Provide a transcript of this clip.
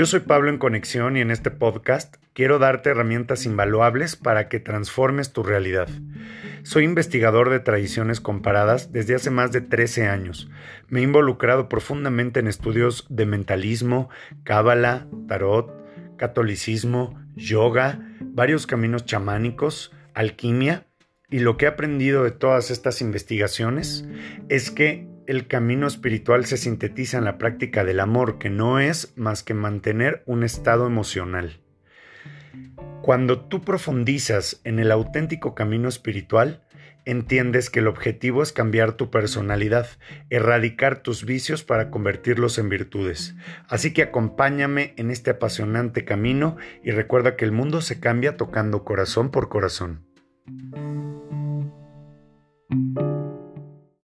Yo soy Pablo en Conexión y en este podcast quiero darte herramientas invaluables para que transformes tu realidad. Soy investigador de tradiciones comparadas desde hace más de 13 años. Me he involucrado profundamente en estudios de mentalismo, cábala, tarot, catolicismo, yoga, varios caminos chamánicos, alquimia, y lo que he aprendido de todas estas investigaciones es que el camino espiritual se sintetiza en la práctica del amor, que no es más que mantener un estado emocional. Cuando tú profundizas en el auténtico camino espiritual, entiendes que el objetivo es cambiar tu personalidad, erradicar tus vicios para convertirlos en virtudes. Así que acompáñame en este apasionante camino y recuerda que el mundo se cambia tocando corazón por corazón.